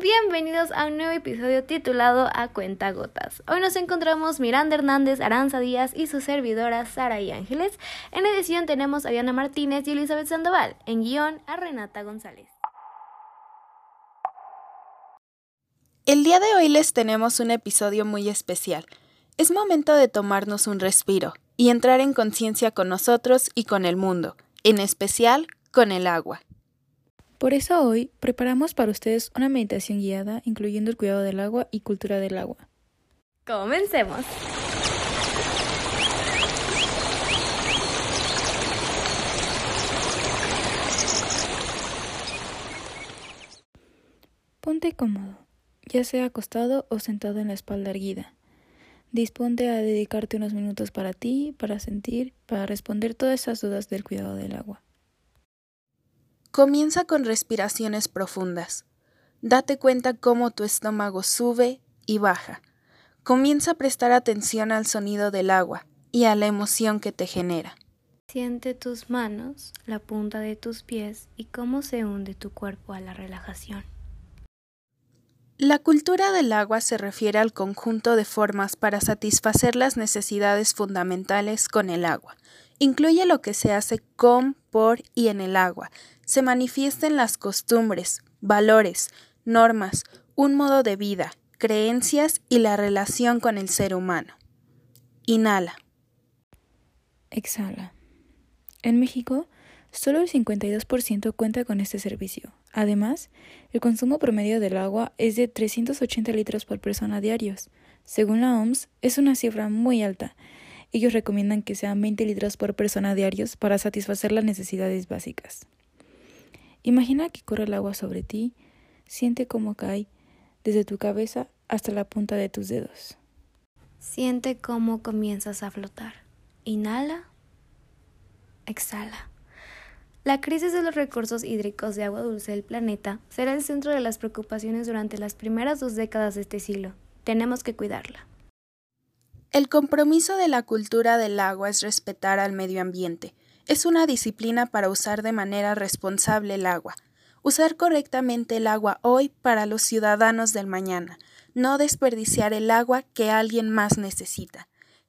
Bienvenidos a un nuevo episodio titulado A Cuenta Gotas. Hoy nos encontramos Miranda Hernández, Aranza Díaz y su servidora Sara y Ángeles. En edición tenemos a Diana Martínez y Elizabeth Sandoval. En guion a Renata González. El día de hoy les tenemos un episodio muy especial. Es momento de tomarnos un respiro y entrar en conciencia con nosotros y con el mundo, en especial con el agua. Por eso hoy preparamos para ustedes una meditación guiada incluyendo el cuidado del agua y cultura del agua. Comencemos. Ponte cómodo, ya sea acostado o sentado en la espalda erguida. Disponte a dedicarte unos minutos para ti, para sentir, para responder todas esas dudas del cuidado del agua. Comienza con respiraciones profundas. Date cuenta cómo tu estómago sube y baja. Comienza a prestar atención al sonido del agua y a la emoción que te genera. Siente tus manos, la punta de tus pies y cómo se hunde tu cuerpo a la relajación. La cultura del agua se refiere al conjunto de formas para satisfacer las necesidades fundamentales con el agua. Incluye lo que se hace con, por y en el agua, se manifiestan las costumbres, valores, normas, un modo de vida, creencias y la relación con el ser humano. Inhala. Exhala. En México, solo el 52% cuenta con este servicio. Además, el consumo promedio del agua es de 380 litros por persona diarios. Según la OMS, es una cifra muy alta. Ellos recomiendan que sean 20 litros por persona diarios para satisfacer las necesidades básicas. Imagina que corre el agua sobre ti, siente cómo cae desde tu cabeza hasta la punta de tus dedos. Siente cómo comienzas a flotar. Inhala, exhala. La crisis de los recursos hídricos de agua dulce del planeta será el centro de las preocupaciones durante las primeras dos décadas de este siglo. Tenemos que cuidarla. El compromiso de la cultura del agua es respetar al medio ambiente, es una disciplina para usar de manera responsable el agua. Usar correctamente el agua hoy para los ciudadanos del mañana. No desperdiciar el agua que alguien más necesita.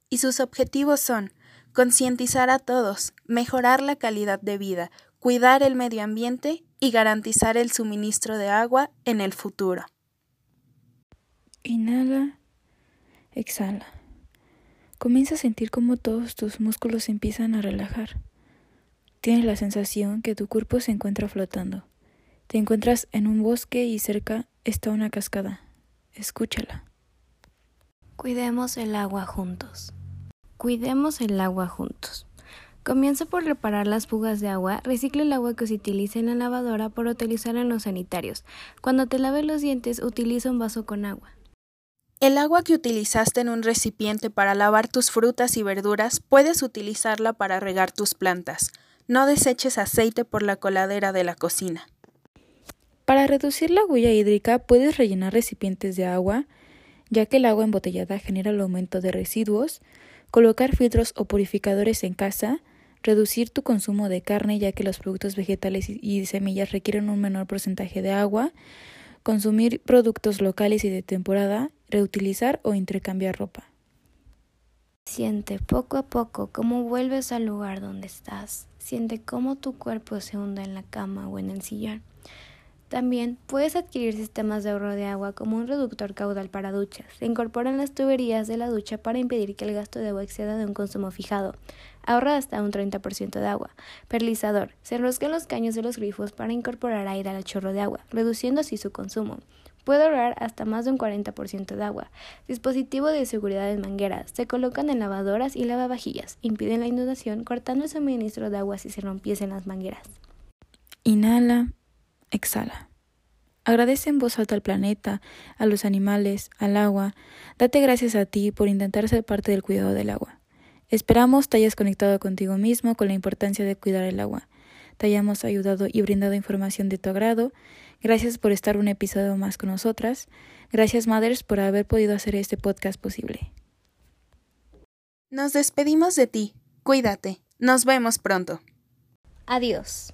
Y sus objetivos son concientizar a todos, mejorar la calidad de vida, cuidar el medio ambiente y garantizar el suministro de agua en el futuro. Inhala, exhala. Comienza a sentir cómo todos tus músculos empiezan a relajar. Tienes la sensación que tu cuerpo se encuentra flotando. Te encuentras en un bosque y cerca está una cascada. Escúchala. Cuidemos el agua juntos. Cuidemos el agua juntos. Comienza por reparar las fugas de agua. Recicle el agua que se utiliza en la lavadora por utilizar en los sanitarios. Cuando te laves los dientes, utiliza un vaso con agua. El agua que utilizaste en un recipiente para lavar tus frutas y verduras puedes utilizarla para regar tus plantas. No deseches aceite por la coladera de la cocina. Para reducir la huella hídrica puedes rellenar recipientes de agua, ya que el agua embotellada genera el aumento de residuos, colocar filtros o purificadores en casa, reducir tu consumo de carne, ya que los productos vegetales y semillas requieren un menor porcentaje de agua, consumir productos locales y de temporada, reutilizar o intercambiar ropa. Siente poco a poco cómo vuelves al lugar donde estás. Siente cómo tu cuerpo se hunda en la cama o en el sillón. También puedes adquirir sistemas de ahorro de agua como un reductor caudal para duchas. Se incorporan las tuberías de la ducha para impedir que el gasto de agua exceda de un consumo fijado. Ahorra hasta un 30% de agua. Perlizador. Se enroscan los caños de los grifos para incorporar aire al chorro de agua, reduciendo así su consumo. Puede ahorrar hasta más de un 40% de agua. Dispositivo de seguridad de mangueras. Se colocan en lavadoras y lavavajillas. Impiden la inundación cortando el suministro de agua si se rompiesen las mangueras. Inhala, exhala. Agradece en voz alta al planeta, a los animales, al agua. Date gracias a ti por intentar ser parte del cuidado del agua. Esperamos te hayas conectado contigo mismo con la importancia de cuidar el agua. Te hayamos ayudado y brindado información de tu agrado Gracias por estar un episodio más con nosotras. Gracias, Mothers, por haber podido hacer este podcast posible. Nos despedimos de ti. Cuídate. Nos vemos pronto. Adiós.